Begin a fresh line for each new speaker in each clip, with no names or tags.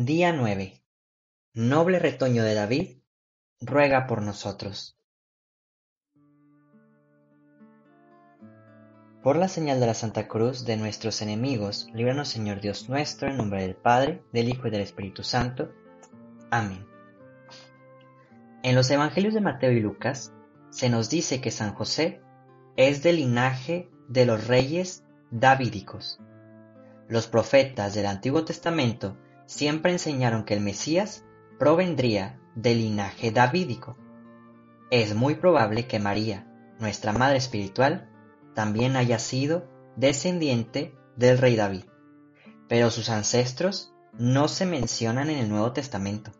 Día 9. Noble retoño de David, ruega por nosotros. Por la señal de la Santa Cruz de nuestros enemigos, líbranos Señor Dios nuestro, en nombre del Padre, del Hijo y del Espíritu Santo. Amén. En los Evangelios de Mateo y Lucas se nos dice que San José es del linaje de los reyes davídicos. Los profetas del Antiguo Testamento siempre enseñaron que el Mesías provendría del linaje davídico. Es muy probable que María, nuestra Madre Espiritual, también haya sido descendiente del rey David, pero sus ancestros no se mencionan en el Nuevo Testamento.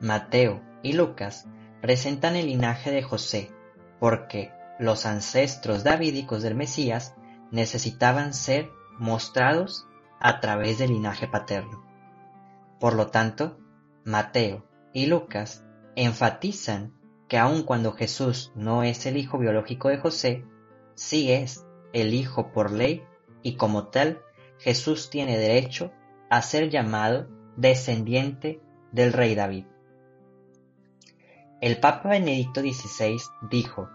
Mateo y Lucas presentan el linaje de José porque los ancestros davídicos del Mesías necesitaban ser mostrados a través del linaje paterno. Por lo tanto, Mateo y Lucas enfatizan que aun cuando Jesús no es el hijo biológico de José, sí es el hijo por ley y como tal Jesús tiene derecho a ser llamado descendiente del rey David. El Papa Benedicto XVI dijo,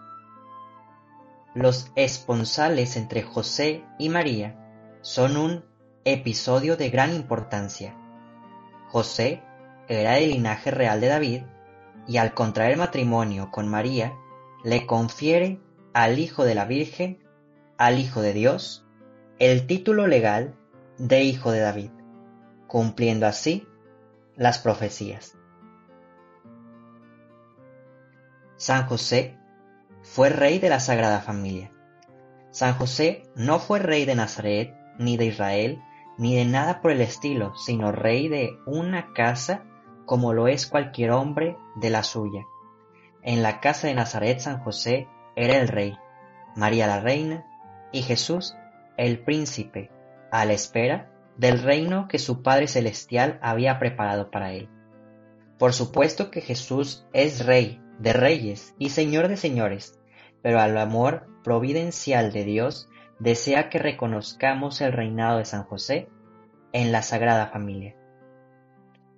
Los esponsales entre José y María son un episodio de gran importancia José era del linaje real de David y al contraer matrimonio con María le confiere al Hijo de la Virgen, al Hijo de Dios, el título legal de Hijo de David, cumpliendo así las profecías. San José fue rey de la Sagrada Familia. San José no fue rey de Nazaret, ni de Israel, ni de nada por el estilo, sino rey de una casa como lo es cualquier hombre de la suya. En la casa de Nazaret San José era el rey, María la reina y Jesús el príncipe, a la espera del reino que su Padre Celestial había preparado para él. Por supuesto que Jesús es rey de reyes y señor de señores, pero al amor providencial de Dios desea que reconozcamos el reinado de San José en la Sagrada Familia.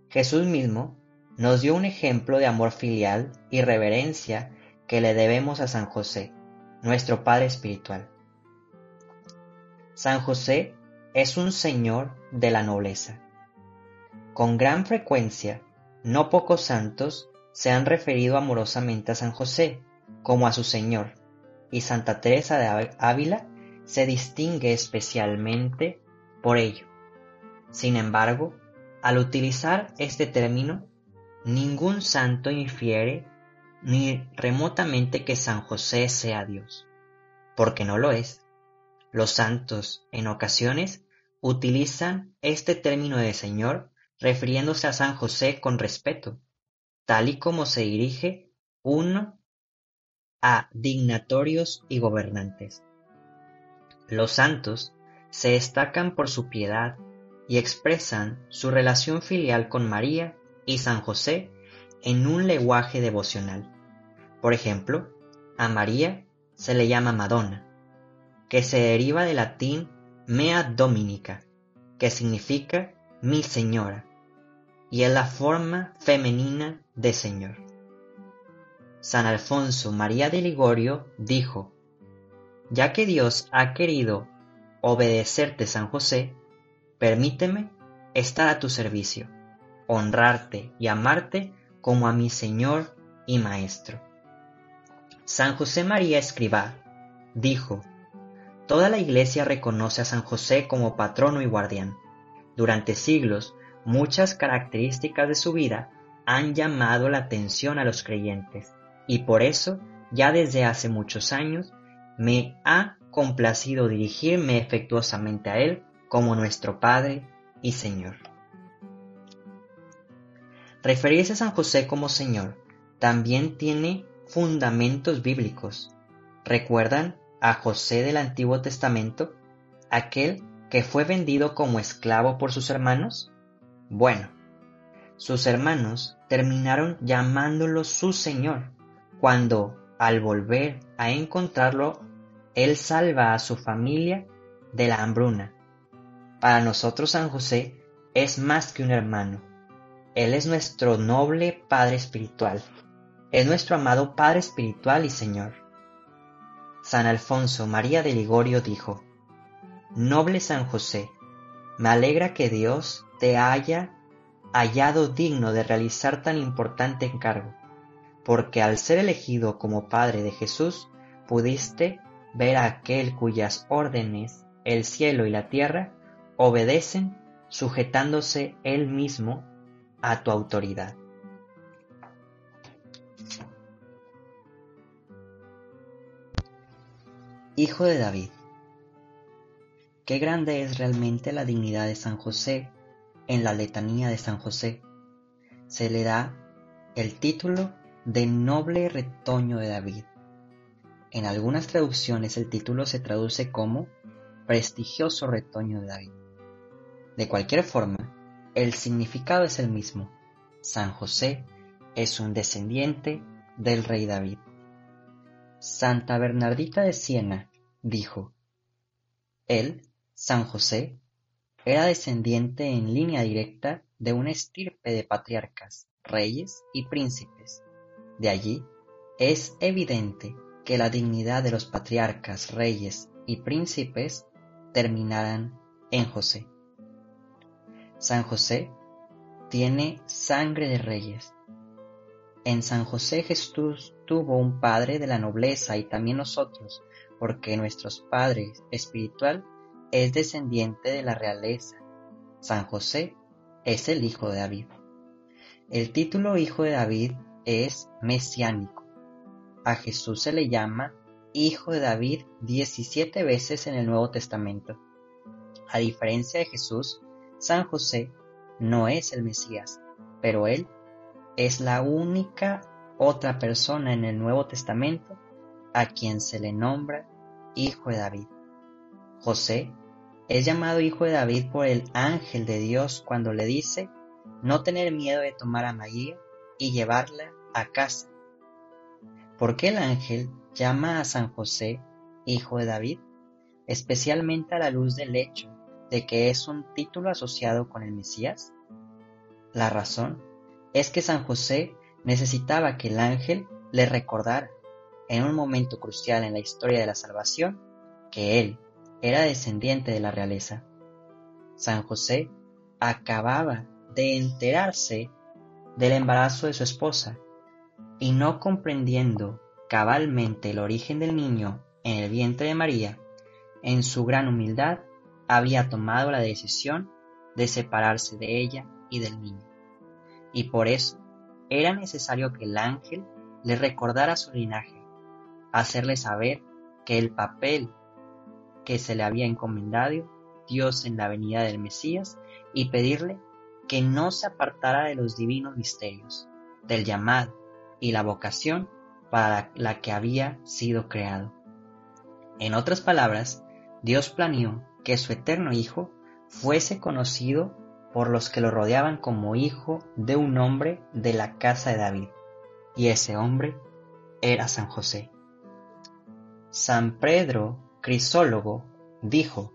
Jesús mismo nos dio un ejemplo de amor filial y reverencia que le debemos a San José, nuestro Padre Espiritual. San José es un señor de la nobleza. Con gran frecuencia, no pocos santos se han referido amorosamente a San José como a su Señor, y Santa Teresa de Ávila se distingue especialmente por ello. Sin embargo, al utilizar este término, ningún santo infiere ni remotamente que San José sea Dios, porque no lo es. Los santos, en ocasiones, utilizan este término de Señor refiriéndose a San José con respeto, tal y como se dirige uno a dignatorios y gobernantes. Los santos se destacan por su piedad y expresan su relación filial con María y San José en un lenguaje devocional. Por ejemplo, a María se le llama Madonna, que se deriva del latín mea dominica, que significa mi señora, y es la forma femenina de Señor. San Alfonso María de Ligorio dijo, ya que Dios ha querido obedecerte, San José, permíteme estar a tu servicio, honrarte y amarte como a mi Señor y Maestro. San José María Escribá dijo, Toda la Iglesia reconoce a San José como patrono y guardián. Durante siglos, muchas características de su vida han llamado la atención a los creyentes, y por eso, ya desde hace muchos años, me ha complacido dirigirme efectuosamente a Él como nuestro Padre y Señor. Referirse a San José como Señor también tiene fundamentos bíblicos. ¿Recuerdan a José del Antiguo Testamento, aquel que fue vendido como esclavo por sus hermanos? Bueno, sus hermanos terminaron llamándolo su Señor, cuando, al volver a encontrarlo él salva a su familia de la hambruna. Para nosotros San José es más que un hermano. Él es nuestro noble Padre Espiritual. Es nuestro amado Padre Espiritual y Señor. San Alfonso María de Ligorio dijo, Noble San José, me alegra que Dios te haya hallado digno de realizar tan importante encargo, porque al ser elegido como Padre de Jesús, pudiste ver a aquel cuyas órdenes el cielo y la tierra obedecen sujetándose él mismo a tu autoridad. Hijo de David. Qué grande es realmente la dignidad de San José en la letanía de San José. Se le da el título de noble retoño de David. En algunas traducciones el título se traduce como prestigioso retoño de David. De cualquier forma, el significado es el mismo. San José es un descendiente del rey David. Santa Bernardita de Siena dijo, Él, San José, era descendiente en línea directa de una estirpe de patriarcas, reyes y príncipes. De allí es evidente que la dignidad de los patriarcas, reyes y príncipes terminaran en José. San José tiene sangre de reyes. En San José Jesús tuvo un padre de la nobleza y también nosotros, porque nuestro padre espiritual es descendiente de la realeza. San José es el hijo de David. El título hijo de David es mesiánico. A Jesús se le llama hijo de David 17 veces en el Nuevo Testamento. A diferencia de Jesús, San José no es el Mesías, pero él es la única otra persona en el Nuevo Testamento a quien se le nombra hijo de David. José es llamado hijo de David por el ángel de Dios cuando le dice no tener miedo de tomar a María y llevarla a casa. ¿Por qué el ángel llama a San José hijo de David, especialmente a la luz del hecho de que es un título asociado con el Mesías? La razón es que San José necesitaba que el ángel le recordara, en un momento crucial en la historia de la salvación, que él era descendiente de la realeza. San José acababa de enterarse del embarazo de su esposa y no comprendiendo cabalmente el origen del niño en el vientre de María, en su gran humildad había tomado la decisión de separarse de ella y del niño. Y por eso era necesario que el ángel le recordara su linaje, hacerle saber que el papel que se le había encomendado Dios en la venida del Mesías y pedirle que no se apartara de los divinos misterios, del llamado y la vocación para la que había sido creado. En otras palabras, Dios planeó que su eterno Hijo fuese conocido por los que lo rodeaban como hijo de un hombre de la casa de David, y ese hombre era San José. San Pedro, Crisólogo, dijo,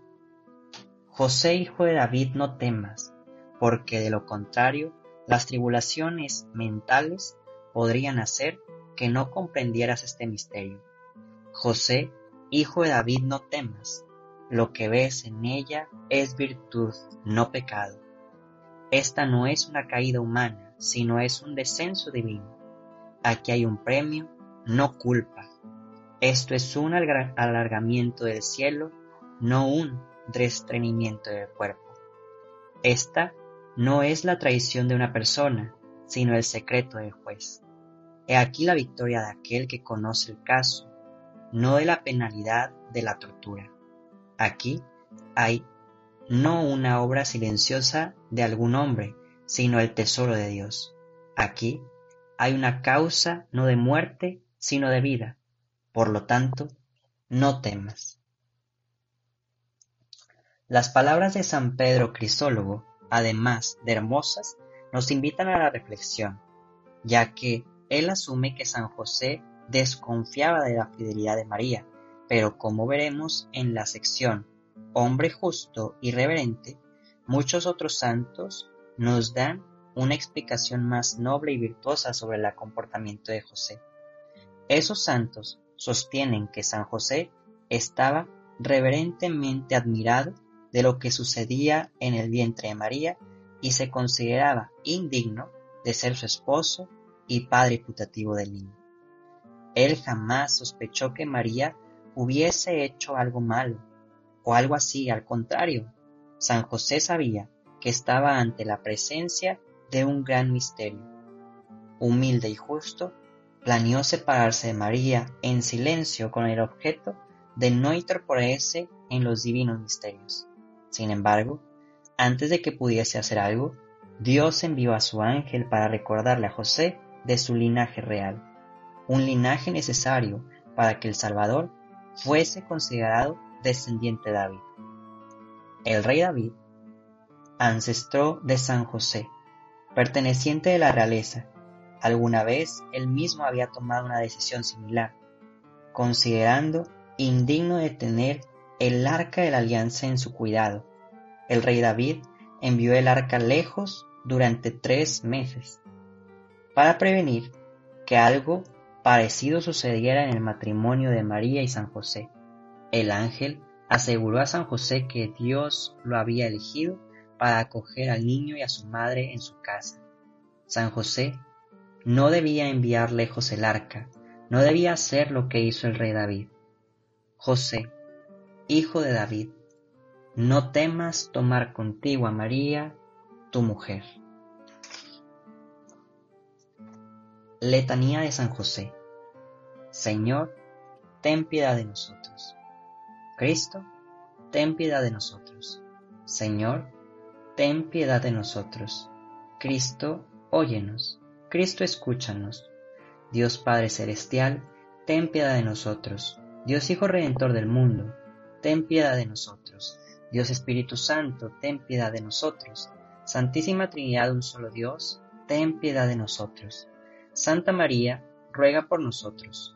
José hijo de David no temas, porque de lo contrario las tribulaciones mentales podrían hacer que no comprendieras este misterio. José, hijo de David, no temas. Lo que ves en ella es virtud, no pecado. Esta no es una caída humana, sino es un descenso divino. Aquí hay un premio, no culpa. Esto es un alargamiento del cielo, no un restreñimiento del cuerpo. Esta no es la traición de una persona, sino el secreto del juez. He aquí la victoria de aquel que conoce el caso, no de la penalidad de la tortura. Aquí hay no una obra silenciosa de algún hombre, sino el tesoro de Dios. Aquí hay una causa no de muerte, sino de vida. Por lo tanto, no temas. Las palabras de San Pedro Crisólogo, además de hermosas, nos invitan a la reflexión, ya que él asume que San José desconfiaba de la fidelidad de María, pero como veremos en la sección Hombre justo y reverente, Muchos otros santos nos dan una explicación más noble y virtuosa sobre el comportamiento de José. Esos santos sostienen que San José estaba reverentemente admirado de lo que sucedía en el vientre de María y se consideraba indigno de ser su esposo y padre putativo del niño. Él jamás sospechó que María hubiese hecho algo malo o algo así, al contrario, San José sabía que estaba ante la presencia de un gran misterio. Humilde y justo, planeó separarse de María en silencio con el objeto de no interponerse en los divinos misterios. Sin embargo, antes de que pudiese hacer algo, Dios envió a su ángel para recordarle a José de su linaje real, un linaje necesario para que el Salvador fuese considerado descendiente de David. El rey David, ancestro de San José, perteneciente de la realeza, alguna vez él mismo había tomado una decisión similar, considerando indigno de tener el arca de la alianza en su cuidado. El rey David envió el arca lejos durante tres meses, para prevenir que algo parecido sucediera en el matrimonio de María y San José. El ángel aseguró a San José que Dios lo había elegido para acoger al niño y a su madre en su casa. San José no debía enviar lejos el arca, no debía hacer lo que hizo el rey David. José, hijo de David, no temas tomar contigo a María, tu mujer. Letanía de San José. Señor, ten piedad de nosotros. Cristo, ten piedad de nosotros. Señor, ten piedad de nosotros. Cristo, óyenos. Cristo, escúchanos. Dios Padre Celestial, ten piedad de nosotros. Dios Hijo Redentor del mundo, ten piedad de nosotros. Dios Espíritu Santo, ten piedad de nosotros. Santísima Trinidad, un solo Dios, ten piedad de nosotros. Santa María, ruega por nosotros.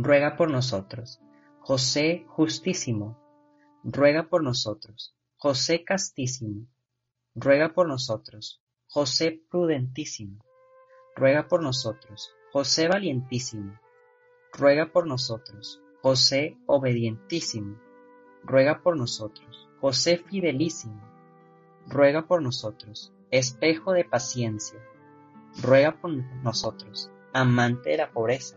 ruega por nosotros, José justísimo, ruega por nosotros. José castísimo, ruega por nosotros. José prudentísimo, ruega por nosotros. José valientísimo, ruega por nosotros. José obedientísimo, ruega por nosotros. José fidelísimo, ruega por nosotros. Espejo de paciencia, ruega por nosotros. Amante de la pobreza,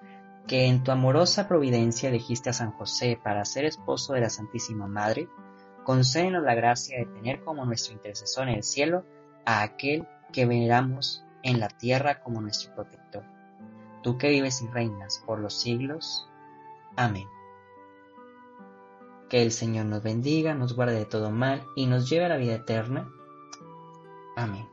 que en tu amorosa providencia elegiste a San José para ser esposo de la Santísima Madre, concédenos la gracia de tener como nuestro intercesor en el cielo a aquel que veneramos en la tierra como nuestro protector. Tú que vives y reinas por los siglos. Amén. Que el Señor nos bendiga, nos guarde de todo mal y nos lleve a la vida eterna. Amén.